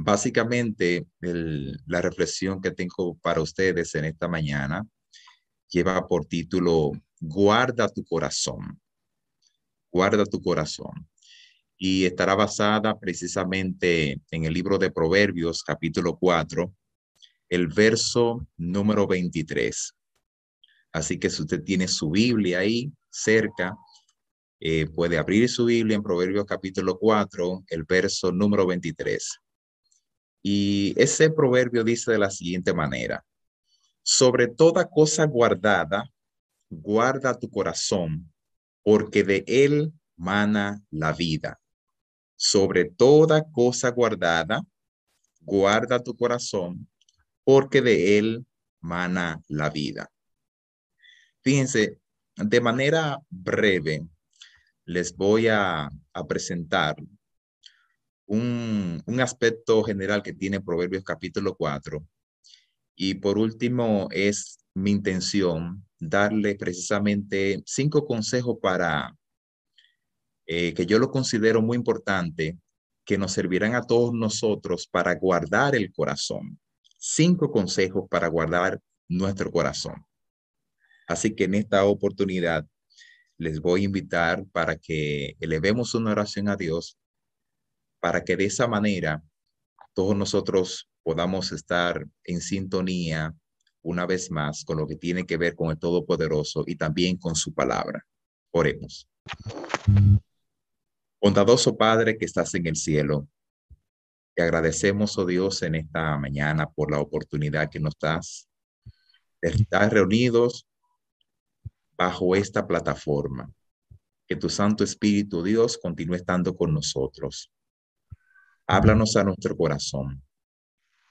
Básicamente, la reflexión que tengo para ustedes en esta mañana lleva por título Guarda tu corazón. Guarda tu corazón. Y estará basada precisamente en el libro de Proverbios, capítulo 4, el verso número 23. Así que si usted tiene su Biblia ahí cerca, eh, puede abrir su Biblia en Proverbios capítulo 4, el verso número 23. Y ese proverbio dice de la siguiente manera, sobre toda cosa guardada, guarda tu corazón, porque de él mana la vida. Sobre toda cosa guardada, guarda tu corazón, porque de él mana la vida. Fíjense, de manera breve, les voy a, presentar un, un, aspecto general que tiene Proverbios capítulo 4. Y por último, es mi intención darle precisamente cinco consejos para eh, que yo lo considero muy importante, que nos servirán a todos nosotros para guardar el corazón. Cinco consejos para guardar nuestro corazón. Así que en esta oportunidad les voy a invitar para que elevemos una oración a Dios, para que de esa manera todos nosotros podamos estar en sintonía una vez más con lo que tiene que ver con el Todopoderoso y también con su palabra. Oremos. Bondadoso Padre que estás en el cielo, te agradecemos, oh Dios, en esta mañana por la oportunidad que nos das de estar reunidos bajo esta plataforma. Que tu Santo Espíritu, Dios, continúe estando con nosotros. Háblanos a nuestro corazón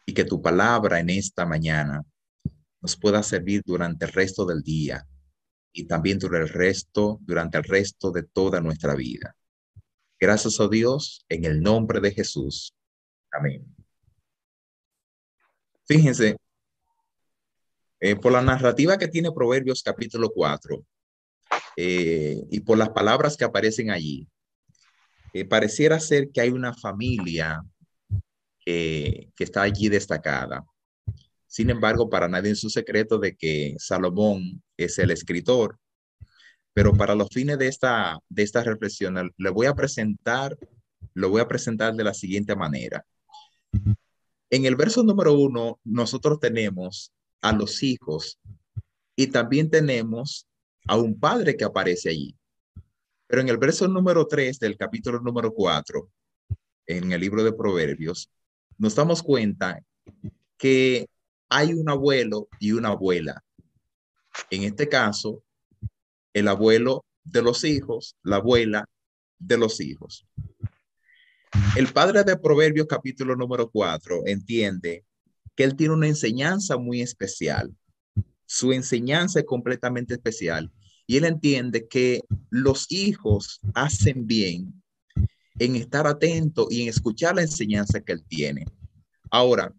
y que tu palabra en esta mañana nos pueda servir durante el resto del día y también durante el resto, durante el resto de toda nuestra vida. Gracias a oh Dios, en el nombre de Jesús. Amén. Fíjense, eh, por la narrativa que tiene Proverbios capítulo 4 eh, y por las palabras que aparecen allí, eh, pareciera ser que hay una familia que está allí destacada. Sin embargo, para nadie es un secreto de que Salomón es el escritor, pero para los fines de esta, de esta reflexión, le voy a presentar, lo voy a presentar de la siguiente manera. En el verso número uno, nosotros tenemos a los hijos y también tenemos a un padre que aparece allí. Pero en el verso número 3 del capítulo número 4, en el libro de Proverbios, nos damos cuenta que hay un abuelo y una abuela. En este caso, el abuelo de los hijos, la abuela de los hijos. El padre de Proverbios capítulo número 4 entiende que él tiene una enseñanza muy especial. Su enseñanza es completamente especial y él entiende que los hijos hacen bien en estar atento y en escuchar la enseñanza que él tiene. Ahora,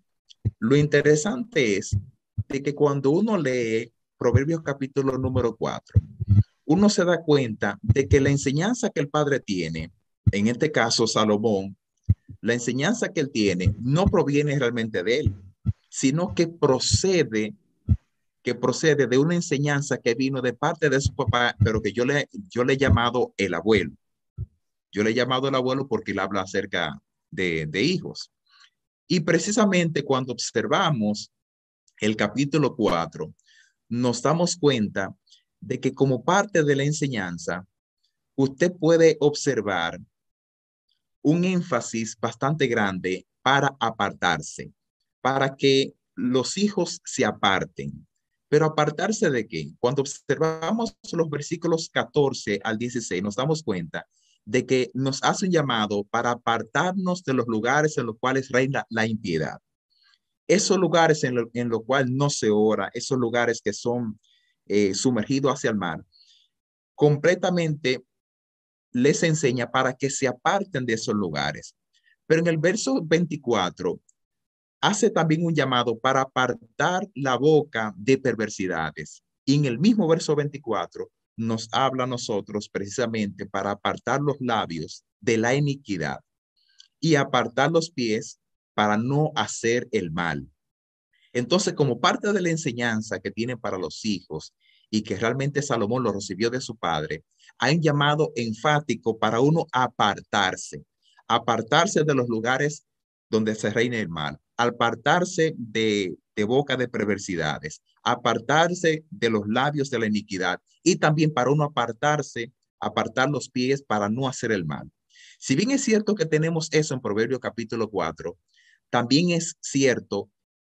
lo interesante es de que cuando uno lee Proverbios capítulo número 4, uno se da cuenta de que la enseñanza que el padre tiene, en este caso Salomón, la enseñanza que él tiene no proviene realmente de él, sino que procede procede de una enseñanza que vino de parte de su papá, pero que yo le, yo le he llamado el abuelo. Yo le he llamado el abuelo porque él habla acerca de, de hijos. Y precisamente cuando observamos el capítulo 4, nos damos cuenta de que como parte de la enseñanza, usted puede observar un énfasis bastante grande para apartarse para que los hijos se aparten. Pero apartarse de qué? Cuando observamos los versículos 14 al 16, nos damos cuenta de que nos hace un llamado para apartarnos de los lugares en los cuales reina la impiedad. Esos lugares en los lo cuales no se ora, esos lugares que son eh, sumergidos hacia el mar, completamente les enseña para que se aparten de esos lugares. Pero en el verso 24 hace también un llamado para apartar la boca de perversidades. Y en el mismo verso 24 nos habla a nosotros precisamente para apartar los labios de la iniquidad y apartar los pies para no hacer el mal. Entonces, como parte de la enseñanza que tiene para los hijos y que realmente Salomón lo recibió de su padre, hay un llamado enfático para uno apartarse, apartarse de los lugares donde se reina el mal, apartarse de, de boca de perversidades, apartarse de los labios de la iniquidad y también para uno apartarse, apartar los pies para no hacer el mal. Si bien es cierto que tenemos eso en Proverbio capítulo 4, también es cierto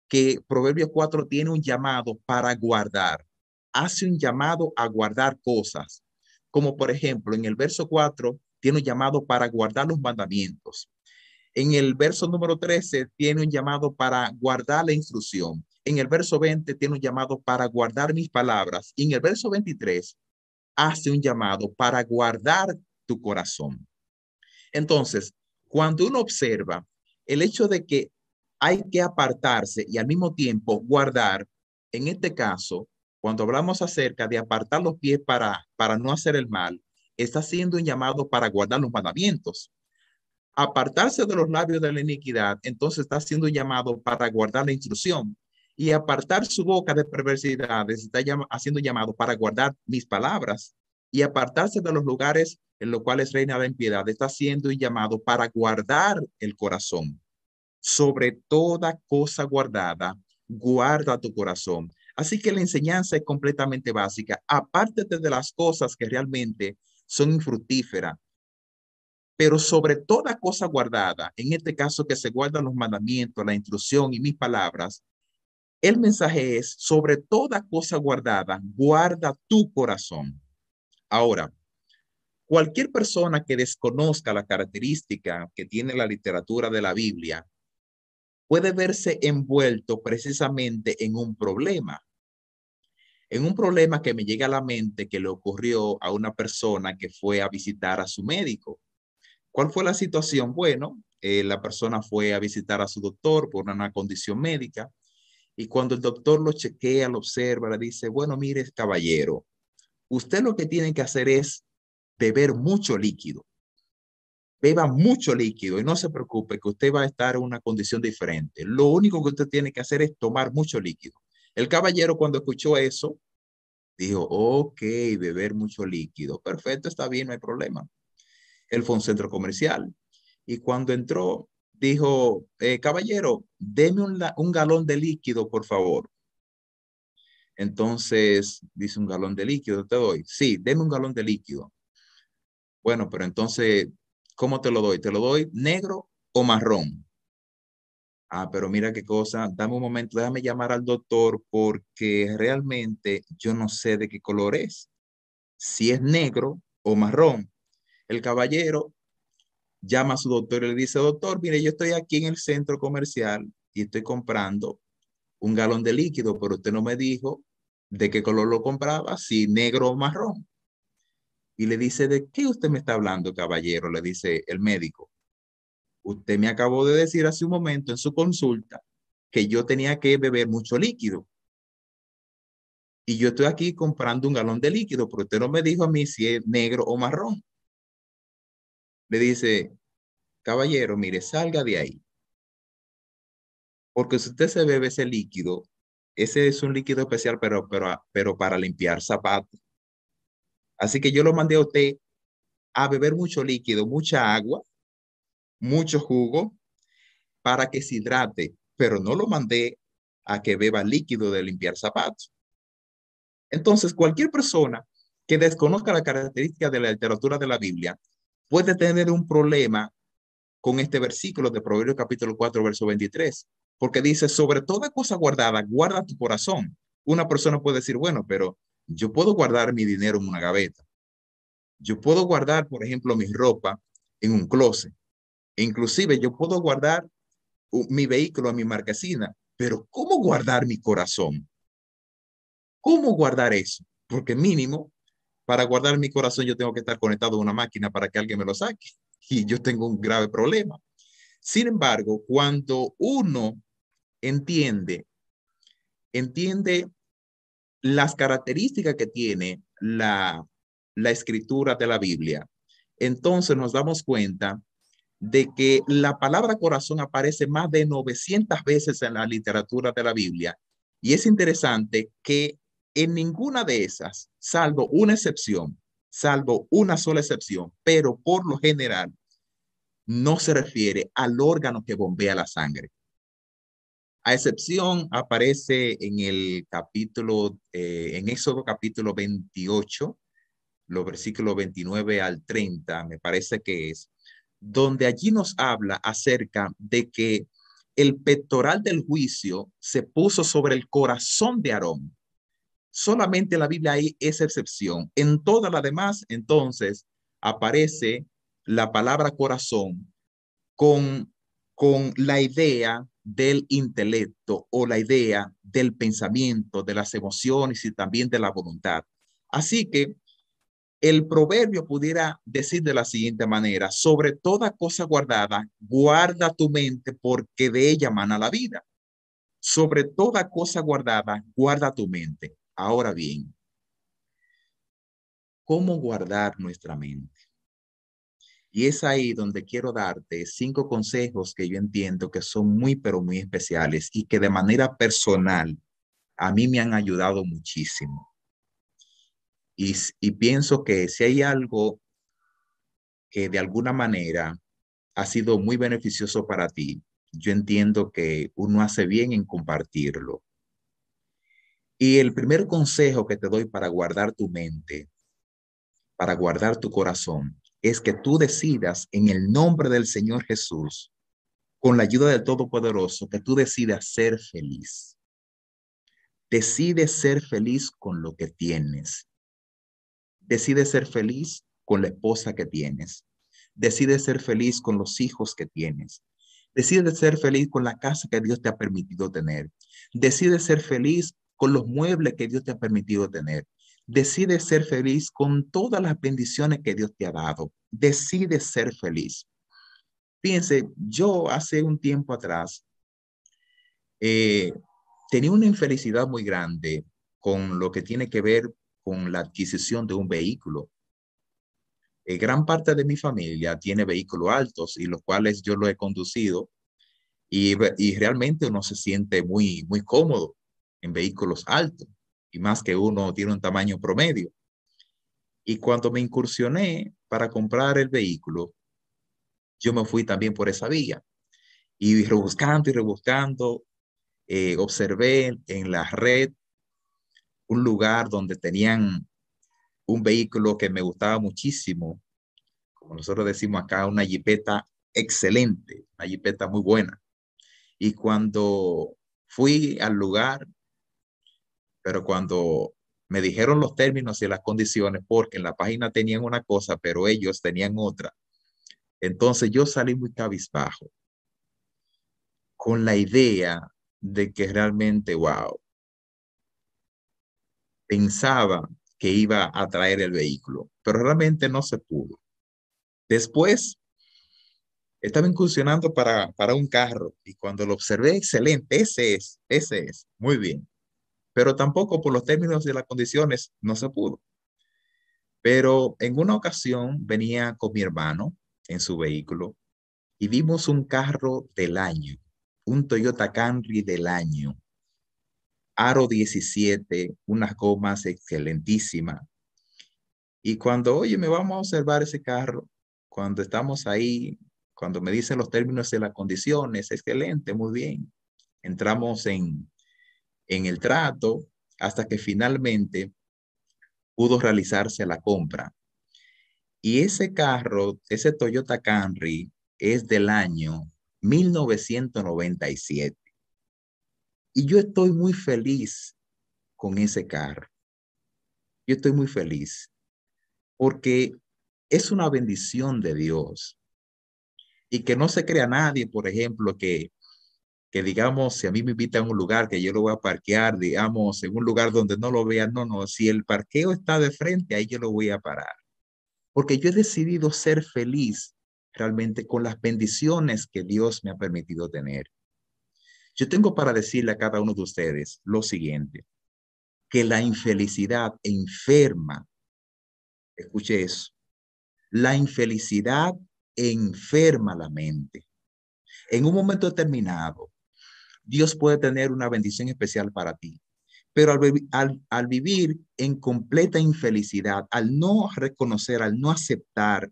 que Proverbio 4 tiene un llamado para guardar, hace un llamado a guardar cosas, como por ejemplo en el verso 4 tiene un llamado para guardar los mandamientos. En el verso número 13 tiene un llamado para guardar la instrucción. En el verso 20 tiene un llamado para guardar mis palabras. Y en el verso 23 hace un llamado para guardar tu corazón. Entonces, cuando uno observa el hecho de que hay que apartarse y al mismo tiempo guardar, en este caso, cuando hablamos acerca de apartar los pies para, para no hacer el mal, está siendo un llamado para guardar los mandamientos. Apartarse de los labios de la iniquidad, entonces está siendo llamado para guardar la instrucción. Y apartar su boca de perversidades está haciendo llamado para guardar mis palabras. Y apartarse de los lugares en los cuales reina la impiedad está siendo llamado para guardar el corazón. Sobre toda cosa guardada, guarda tu corazón. Así que la enseñanza es completamente básica. Aparte de las cosas que realmente son infructíferas, pero sobre toda cosa guardada, en este caso que se guardan los mandamientos, la instrucción y mis palabras, el mensaje es, sobre toda cosa guardada, guarda tu corazón. Ahora, cualquier persona que desconozca la característica que tiene la literatura de la Biblia puede verse envuelto precisamente en un problema. En un problema que me llega a la mente que le ocurrió a una persona que fue a visitar a su médico. ¿Cuál fue la situación? Bueno, eh, la persona fue a visitar a su doctor por una condición médica y cuando el doctor lo chequea, lo observa, le dice, bueno, mire, caballero, usted lo que tiene que hacer es beber mucho líquido beba mucho líquido y no se preocupe que usted va a estar en una condición diferente. Lo único que usted tiene que hacer es tomar mucho líquido. El caballero cuando escuchó eso, dijo, ok, beber mucho líquido. Perfecto, está bien, no hay problema. Él fue un centro comercial y cuando entró, dijo, eh, caballero, deme un, un galón de líquido, por favor. Entonces, dice un galón de líquido, te doy. Sí, deme un galón de líquido. Bueno, pero entonces ¿Cómo te lo doy? ¿Te lo doy negro o marrón? Ah, pero mira qué cosa, dame un momento, déjame llamar al doctor porque realmente yo no sé de qué color es. Si es negro o marrón. El caballero llama a su doctor y le dice, doctor, mire, yo estoy aquí en el centro comercial y estoy comprando un galón de líquido, pero usted no me dijo de qué color lo compraba, si negro o marrón y le dice, ¿de qué usted me está hablando, caballero? Le dice el médico. Usted me acabó de decir hace un momento en su consulta que yo tenía que beber mucho líquido. Y yo estoy aquí comprando un galón de líquido, pero usted no me dijo a mí si es negro o marrón. Le dice, caballero, mire, salga de ahí. Porque si usted se bebe ese líquido, ese es un líquido especial, pero, pero, pero para limpiar zapatos. Así que yo lo mandé a usted a beber mucho líquido, mucha agua, mucho jugo, para que se hidrate, pero no lo mandé a que beba líquido de limpiar zapatos. Entonces, cualquier persona que desconozca la característica de la literatura de la Biblia puede tener un problema con este versículo de Proverbios capítulo 4, verso 23, porque dice, sobre toda cosa guardada, guarda tu corazón. Una persona puede decir, bueno, pero yo puedo guardar mi dinero en una gaveta. Yo puedo guardar, por ejemplo, mi ropa en un closet. E inclusive yo puedo guardar mi vehículo en mi marquesina, pero ¿cómo guardar mi corazón? ¿Cómo guardar eso? Porque mínimo, para guardar mi corazón yo tengo que estar conectado a una máquina para que alguien me lo saque. Y yo tengo un grave problema. Sin embargo, cuando uno entiende, entiende las características que tiene la, la escritura de la Biblia, entonces nos damos cuenta de que la palabra corazón aparece más de 900 veces en la literatura de la Biblia. Y es interesante que en ninguna de esas, salvo una excepción, salvo una sola excepción, pero por lo general no se refiere al órgano que bombea la sangre. A excepción, aparece en el capítulo, eh, en Éxodo capítulo 28, los versículos 29 al 30, me parece que es, donde allí nos habla acerca de que el pectoral del juicio se puso sobre el corazón de Aarón. Solamente la Biblia hay esa excepción. En todas las demás, entonces, aparece la palabra corazón con, con la idea del intelecto o la idea del pensamiento, de las emociones y también de la voluntad. Así que el proverbio pudiera decir de la siguiente manera, sobre toda cosa guardada, guarda tu mente porque de ella mana la vida. Sobre toda cosa guardada, guarda tu mente. Ahora bien, ¿cómo guardar nuestra mente? Y es ahí donde quiero darte cinco consejos que yo entiendo que son muy, pero muy especiales y que de manera personal a mí me han ayudado muchísimo. Y, pienso que si hay algo que de alguna manera ha sido muy beneficioso para ti, yo entiendo que uno hace bien en compartirlo. Y el primer consejo que te doy para guardar tu mente, para guardar tu corazón, es que tú decidas en el nombre del Señor Jesús, con la ayuda del Todopoderoso, que tú decidas ser feliz. Decide ser feliz con lo que tienes. Decide ser feliz con la esposa que tienes. Decide ser feliz con los hijos que tienes. Decide ser feliz con la casa que Dios te ha permitido tener. Decide ser feliz con los muebles que Dios te ha permitido tener. Decide ser feliz con todas las bendiciones que Dios te ha dado. Decide ser feliz. Fíjense, yo hace un tiempo atrás eh, tenía una infelicidad muy grande con lo que tiene que ver con la adquisición de un vehículo. Eh, gran parte de mi familia tiene vehículos altos y los cuales yo lo he conducido y, y realmente uno se siente muy, muy cómodo en vehículos altos y más que uno tiene un tamaño promedio. Y cuando me incursioné para comprar el vehículo, yo me fui también por esa vía. Y rebuscando y rebuscando, eh, observé en la red un lugar donde tenían un vehículo que me gustaba muchísimo, como nosotros decimos acá, una jipeta excelente, una jipeta muy buena. Y cuando fui al lugar, pero cuando me dijeron los términos y las condiciones, porque en la página tenían una cosa, pero ellos tenían otra, entonces yo salí muy cabizbajo con la idea de que realmente, wow, pensaba que iba a traer el vehículo, pero realmente no se pudo. Después, estaba incursionando para, para un carro y cuando lo observé, excelente, ese es, ese es, muy bien pero tampoco por los términos y las condiciones no se pudo. Pero en una ocasión venía con mi hermano en su vehículo y vimos un carro del año, un Toyota Camry del año, aro 17, unas gomas excelentísimas. Y cuando, oye, me vamos a observar ese carro, cuando estamos ahí, cuando me dicen los términos y las condiciones, excelente, muy bien. Entramos en, en el trato hasta que finalmente pudo realizarse la compra. Y ese carro, ese Toyota Camry, es del año 1997. Y yo estoy muy feliz con ese carro. Yo estoy muy feliz porque es una bendición de Dios. Y que no se crea nadie, por ejemplo, que que digamos, si a mí me invitan a un lugar que yo lo voy a parquear, digamos, en un lugar donde no lo vean, no, no, si el parqueo está de frente, ahí yo lo voy a parar. Porque yo he decidido ser feliz realmente con las bendiciones que Dios me ha permitido tener. Yo tengo para decirle a cada uno de ustedes lo siguiente, que la infelicidad enferma, escuche eso, la infelicidad enferma la mente. En un momento determinado, Dios puede tener una bendición especial para ti, pero al, vivir en completa infelicidad, al no reconocer, al no aceptar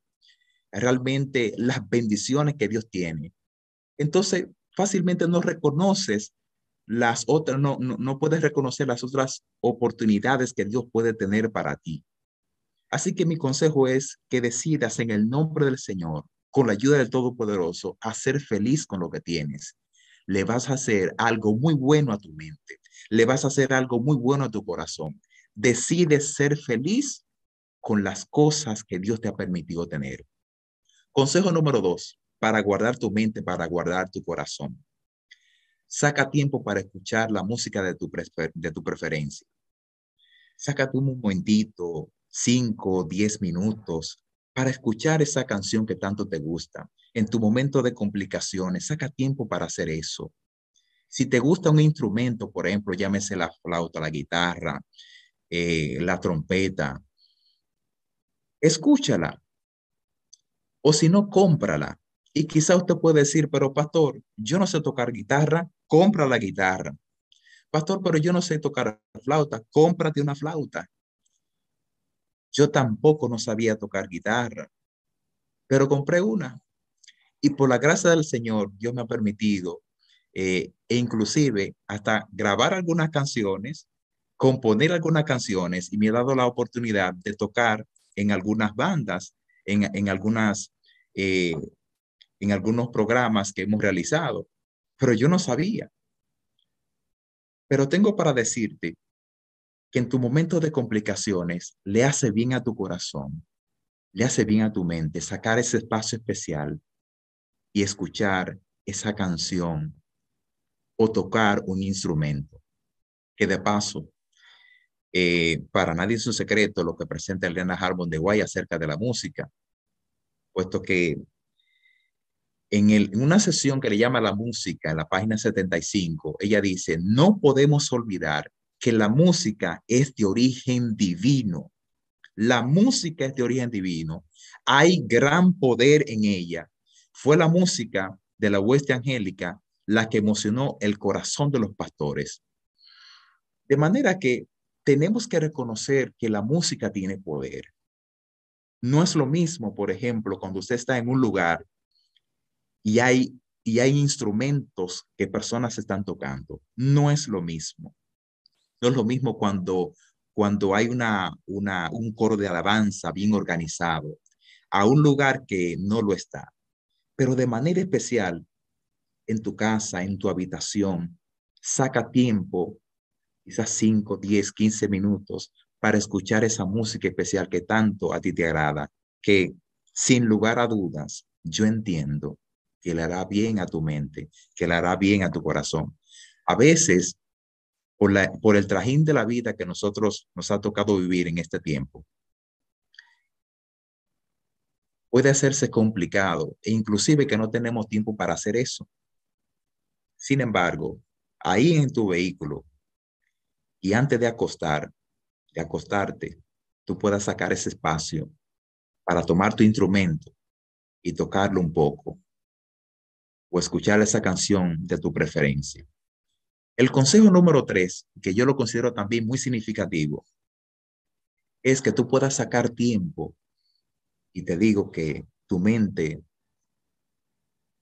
realmente las bendiciones que Dios tiene, entonces fácilmente no reconoces las otras, no, no, no puedes reconocer las otras oportunidades que Dios puede tener para ti. Así que mi consejo es que decidas en el nombre del Señor, con la ayuda del Todopoderoso, a ser feliz con lo que tienes. Le vas a hacer algo muy bueno a tu mente. Le vas a hacer algo muy bueno a tu corazón. Decide ser feliz con las cosas que Dios te ha permitido tener. Consejo número dos, para guardar tu mente, para guardar tu corazón. Saca tiempo para escuchar la música de tu, de tu preferencia. Sácate un momentito, cinco, diez minutos para escuchar esa canción que tanto te gusta. En tu momento de complicaciones, saca tiempo para hacer eso. Si te gusta un instrumento, por ejemplo, llámese la flauta, la guitarra, eh, la trompeta, escúchala. O si no, cómprala. Y quizá usted puede decir, pero pastor, yo no sé tocar guitarra, compra la guitarra. Pastor, pero yo no sé tocar flauta, cómprate una flauta. Yo tampoco no sabía tocar guitarra, pero compré una. Y por la gracia del Señor, Dios me ha permitido, eh, e inclusive hasta grabar algunas canciones, componer algunas canciones y me ha dado la oportunidad de tocar en algunas bandas, en, en algunas, eh, en algunos programas que hemos realizado, pero yo no sabía. Pero tengo para decirte que en tu momento de complicaciones le hace bien a tu corazón, le hace bien a tu mente sacar ese espacio especial y escuchar esa canción o tocar un instrumento. Que de paso, eh, para nadie es un secreto lo que presenta Elena Harmon de Guay acerca de la música, puesto que en, en una sesión que le llama la música, en la página 75, ella dice, no podemos olvidar que la música es de origen divino. La música es de origen divino. Hay gran poder en ella. Fue la música de la hueste angélica la que emocionó el corazón de los pastores. De manera que tenemos que reconocer que la música tiene poder. No es lo mismo, por ejemplo, cuando usted está en un lugar y hay, y hay instrumentos que personas están tocando. No es lo mismo. No es lo mismo cuando, cuando hay una, una, un coro de alabanza bien organizado a un lugar que no lo está. Pero de manera especial, en tu casa, en tu habitación, saca tiempo, quizás 5, 10, 15 minutos para escuchar esa música especial que tanto a ti te agrada, que sin lugar a dudas, yo entiendo que le hará bien a tu mente, que le hará bien a tu corazón. A veces por, la, por el trajín de la vida que nosotros nos ha tocado vivir en este tiempo, puede hacerse complicado e inclusive que no tenemos tiempo para hacer eso. Sin embargo, ahí en tu vehículo y antes de acostar, de acostarte, tú puedas sacar ese espacio para tomar tu instrumento y tocarlo un poco o escuchar esa canción de tu preferencia. El consejo número tres, que yo lo considero también muy significativo, es que tú puedas sacar tiempo y te digo que tu mente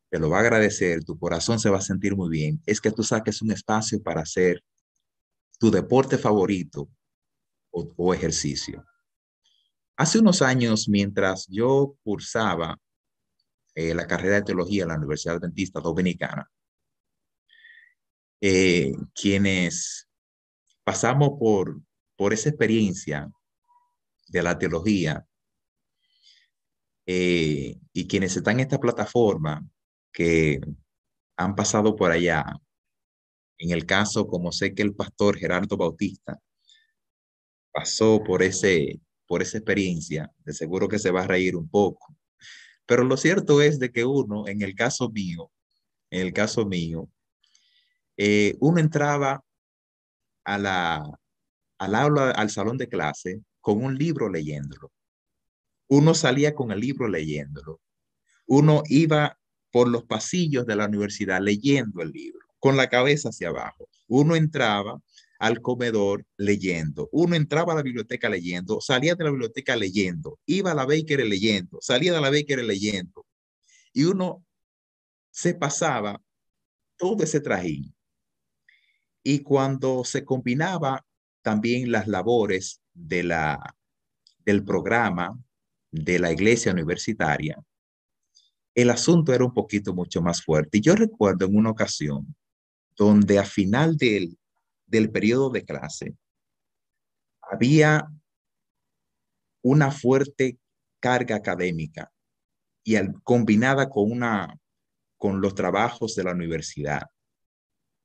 te lo va a agradecer, tu corazón se va a sentir muy bien, es que tú saques un espacio para hacer tu deporte favorito o, ejercicio. Hace unos años, mientras yo cursaba eh, la carrera de teología en la Universidad Adventista Dominicana, eh, quienes pasamos por, por esa experiencia de la teología eh, y quienes están en esta plataforma que han pasado por allá, en el caso, como sé que el pastor Gerardo Bautista pasó por, ese, por esa experiencia, de seguro que se va a reír un poco. Pero lo cierto es de que uno, en el caso mío, en el caso mío, eh, uno entraba al aula, al salón de clase con un libro leyéndolo. Uno salía con el libro leyéndolo. uno iba por los pasillos de la universidad leyendo el libro, con la cabeza hacia abajo. Uno entraba al comedor leyendo, uno entraba a la biblioteca leyendo, salía de la biblioteca leyendo, iba a la Baker leyendo, salía de la Baker leyendo. Y uno se pasaba todo ese trajín. Y cuando se combinaba también las labores de la, del programa de la iglesia universitaria, el asunto era un poquito mucho más fuerte. Y yo recuerdo en una ocasión donde a final del, del periodo de clase había una fuerte carga académica y al, combinada con una con los trabajos de la universidad,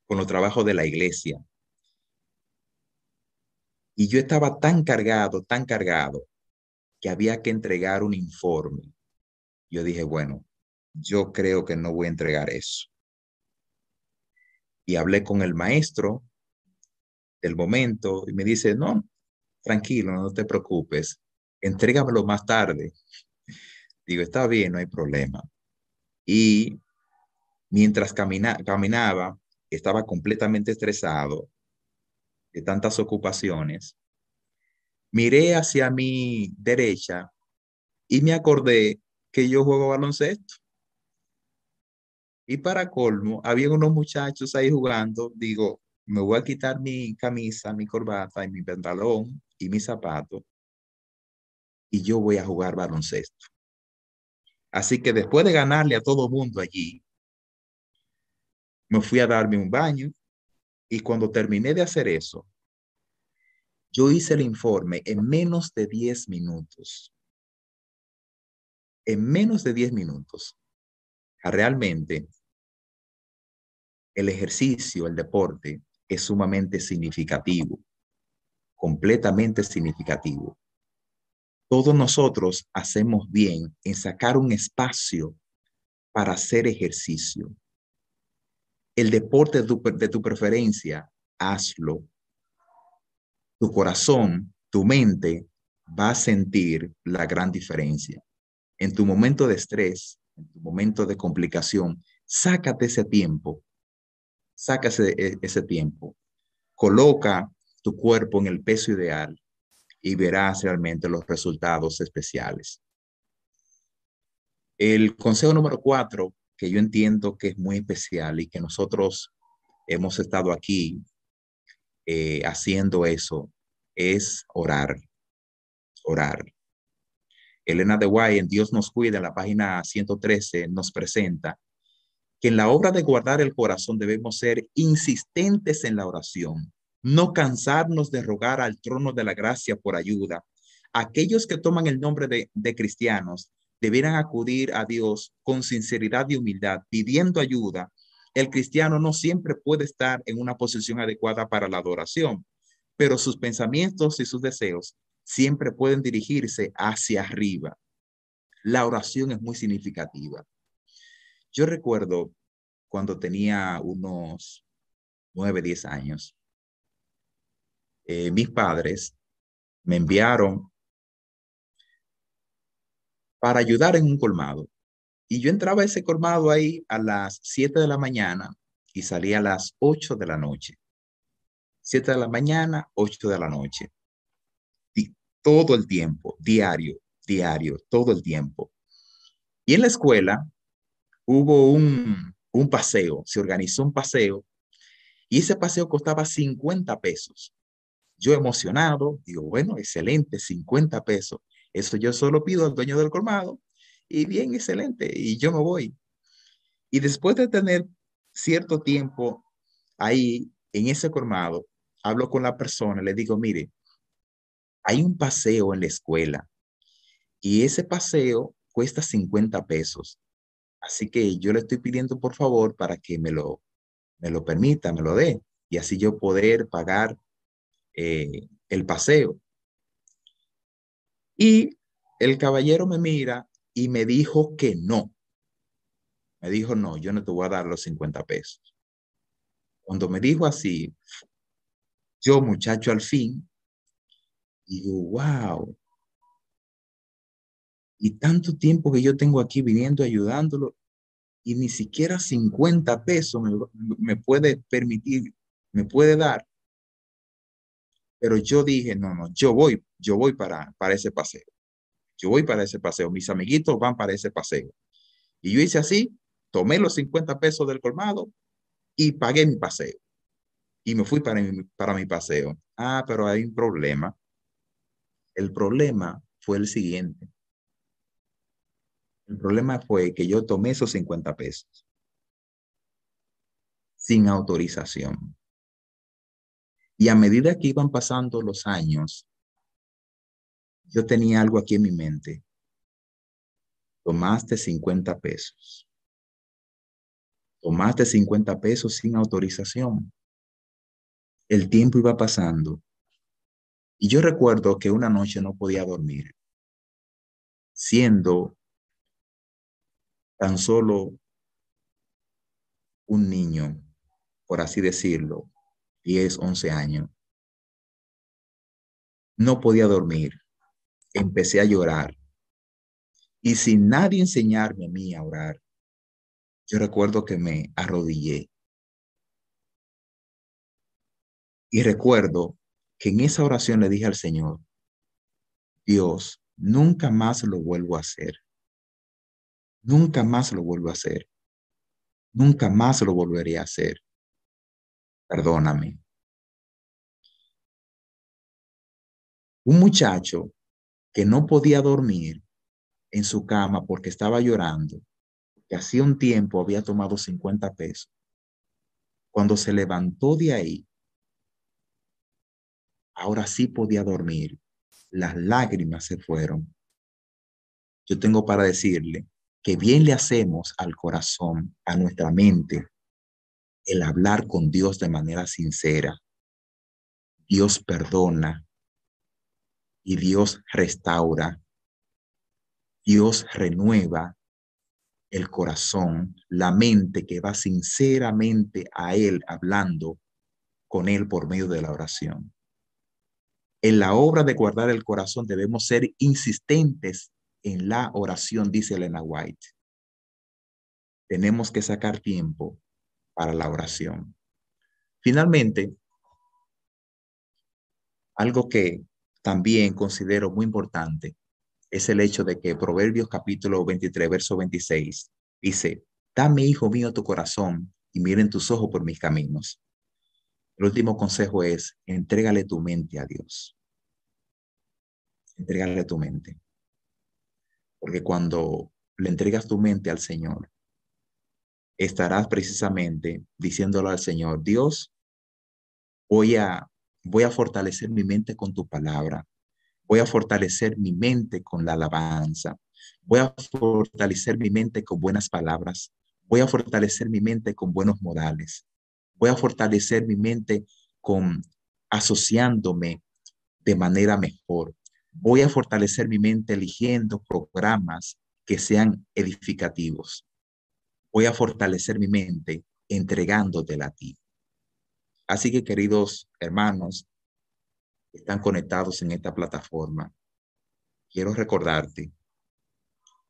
con los trabajos de la iglesia. Y yo estaba tan cargado, tan cargado, que había que entregar un informe. Yo dije, bueno, yo creo que no voy a entregar eso. Y hablé con el maestro del momento y me dice, no, tranquilo, no te preocupes, entrégamelo más tarde. Digo, está bien, no hay problema. Y mientras caminaba, estaba completamente estresado de tantas ocupaciones. Miré hacia mi derecha y me acordé que yo juego baloncesto. Y para colmo, había unos muchachos ahí jugando. Digo, me voy a quitar mi camisa, mi corbata y mi pantalón y mi zapato y yo voy a jugar baloncesto. Así que después de ganarle a todo mundo allí, me fui a darme un baño y cuando terminé de hacer eso, yo hice el informe en menos de 10 minutos. En menos de 10 minutos. Realmente, el ejercicio, el deporte, es sumamente significativo, completamente significativo. Todos nosotros hacemos bien en sacar un espacio para hacer ejercicio. El deporte de tu, de tu preferencia, hazlo. Tu corazón, tu mente va a sentir la gran diferencia. En tu momento de estrés, en tu momento de complicación, sácate ese tiempo saca e, ese, tiempo, coloca tu cuerpo en el peso ideal y verás realmente los resultados especiales. El consejo número cuatro, que yo entiendo que es muy especial y que nosotros hemos estado aquí eh, haciendo eso, es orar, orar. Elena de Guay en Dios nos cuida, en la página 113, nos presenta que en la obra de guardar el corazón debemos ser insistentes en la oración, no cansarnos de rogar al trono de la gracia por ayuda. Aquellos que toman el nombre de, de cristianos debieran acudir a Dios con sinceridad y humildad, pidiendo ayuda. El cristiano no siempre puede estar en una posición adecuada para la adoración, pero sus pensamientos y sus deseos siempre pueden dirigirse hacia arriba. La oración es muy significativa. Yo recuerdo cuando tenía unos nueve, diez años, eh, mis padres me enviaron para ayudar en un colmado. Y yo entraba a ese colmado ahí a las siete de la mañana y salía a las ocho de la noche. Siete de la mañana, ocho de la noche. Y todo el tiempo, diario, diario, todo el tiempo. Y en la escuela hubo un, un paseo, se organizó un paseo y ese paseo costaba 50 pesos. Yo emocionado, digo, bueno, excelente, 50 pesos. Eso yo solo pido al dueño del colmado y bien, excelente, y yo me voy. Y después de tener cierto tiempo ahí en ese colmado, hablo con la persona, le digo, mire, hay un paseo en la escuela y ese paseo cuesta 50 pesos. Así que yo le estoy pidiendo por favor para que me lo, me lo permita, me lo dé, y así yo poder pagar eh, el paseo. Y el caballero me mira y me dijo que no. Me dijo, no, yo no te voy a dar los 50 pesos. Cuando me dijo así, yo muchacho al fin, digo, wow, Y tanto tiempo que yo tengo aquí viniendo ayudándolo y ni siquiera 50 pesos me, me puede permitir, me puede dar. Pero yo dije, no, no, yo voy, yo voy para, para ese paseo. Yo voy para ese paseo. Mis amiguitos van para ese paseo. Y yo hice así, tomé los 50 pesos del colmado y pagué mi paseo. Y me fui para mi, para mi paseo. Ah, pero hay un problema. El problema fue el siguiente. El problema fue que yo tomé esos 50 pesos sin autorización. Y a medida que iban pasando los años, yo tenía algo aquí en mi mente. Tomaste 50 pesos. Tomaste 50 pesos sin autorización. El tiempo iba pasando. Y yo recuerdo que una noche no podía dormir, siendo tan solo un niño, por así decirlo, 10, 11 años. No podía dormir. Empecé a llorar. Y sin nadie enseñarme a mí a orar, yo recuerdo que me arrodillé. Y recuerdo que en esa oración le dije al Señor, Dios, nunca más lo vuelvo a hacer. Nunca más lo vuelvo a hacer. Nunca más lo volveré a hacer perdóname. Un muchacho que no podía dormir en su cama porque estaba llorando, que hacía un tiempo había tomado 50 pesos, cuando se levantó de ahí, ahora sí podía dormir. Las lágrimas se fueron. Yo tengo para decirle que bien le hacemos al corazón, a nuestra mente, el hablar con Dios de manera sincera. Dios perdona y Dios restaura. Dios renueva el corazón, la mente que va sinceramente a Él hablando con Él por medio de la oración. En la obra de guardar el corazón debemos ser insistentes en la oración, dice Elena White. Tenemos que sacar tiempo para la oración. Finalmente, algo que también considero muy importante es el hecho de que Proverbios capítulo 23, verso 26 dice, dame, hijo mío, tu corazón y miren tus ojos por mis caminos. El último consejo es, entrégale tu mente a Dios. Entrégale tu mente. Porque cuando le entregas tu mente al Señor, estarás precisamente diciéndolo al Señor, Dios, voy a, voy a fortalecer mi mente con tu palabra, voy a fortalecer mi mente con la alabanza, voy a fortalecer mi mente con buenas palabras, voy a fortalecer mi mente con buenos modales, voy a fortalecer mi mente con asociándome de manera mejor, voy a fortalecer mi mente eligiendo programas que sean edificativos. Voy a fortalecer mi mente entregándotela a ti. Así que, queridos hermanos que están conectados en esta plataforma, quiero recordarte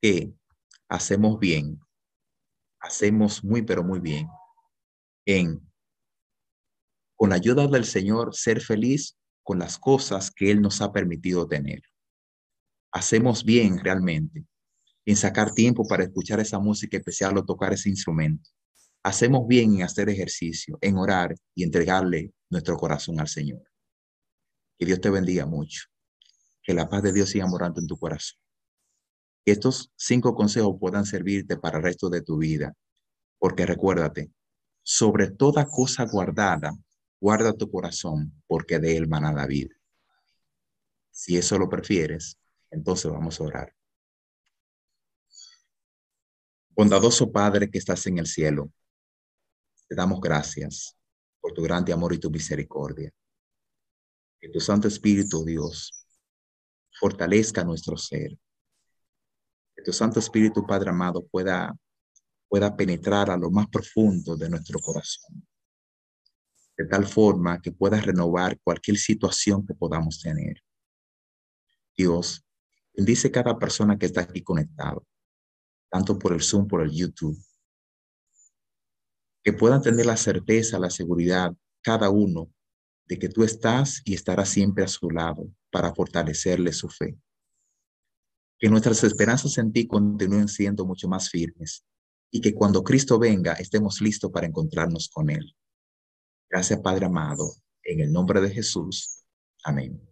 que hacemos bien, hacemos muy, pero muy bien en, con la ayuda del Señor, ser feliz con las cosas que Él nos ha permitido tener. Hacemos bien realmente en sacar tiempo para escuchar esa música especial o tocar ese instrumento. Hacemos bien en hacer ejercicio, en orar y entregarle nuestro corazón al Señor. Que Dios te bendiga mucho. Que la paz de Dios siga morando en tu corazón. Que estos cinco consejos puedan servirte para el resto de tu vida. Porque recuérdate, sobre toda cosa guardada, guarda tu corazón, porque de él mana la vida. Si eso lo prefieres, entonces vamos a orar. Bondadoso Padre que estás en el cielo, te damos gracias por tu grande amor y tu misericordia. Que tu Santo Espíritu, Dios, fortalezca nuestro ser. Que tu Santo Espíritu, Padre amado, pueda, pueda penetrar a lo más profundo de nuestro corazón. De tal forma que pueda renovar cualquier situación que podamos tener. Dios, Bendice cada persona que está aquí conectado, tanto por el Zoom, por el YouTube. Que puedan tener la certeza, la seguridad, cada uno, de que tú estás y estarás siempre a su lado para fortalecerle su fe. Que nuestras esperanzas en ti continúen siendo mucho más firmes y que cuando Cristo venga estemos listos para encontrarnos con Él. Gracias, Padre amado, en el nombre de Jesús. Amén.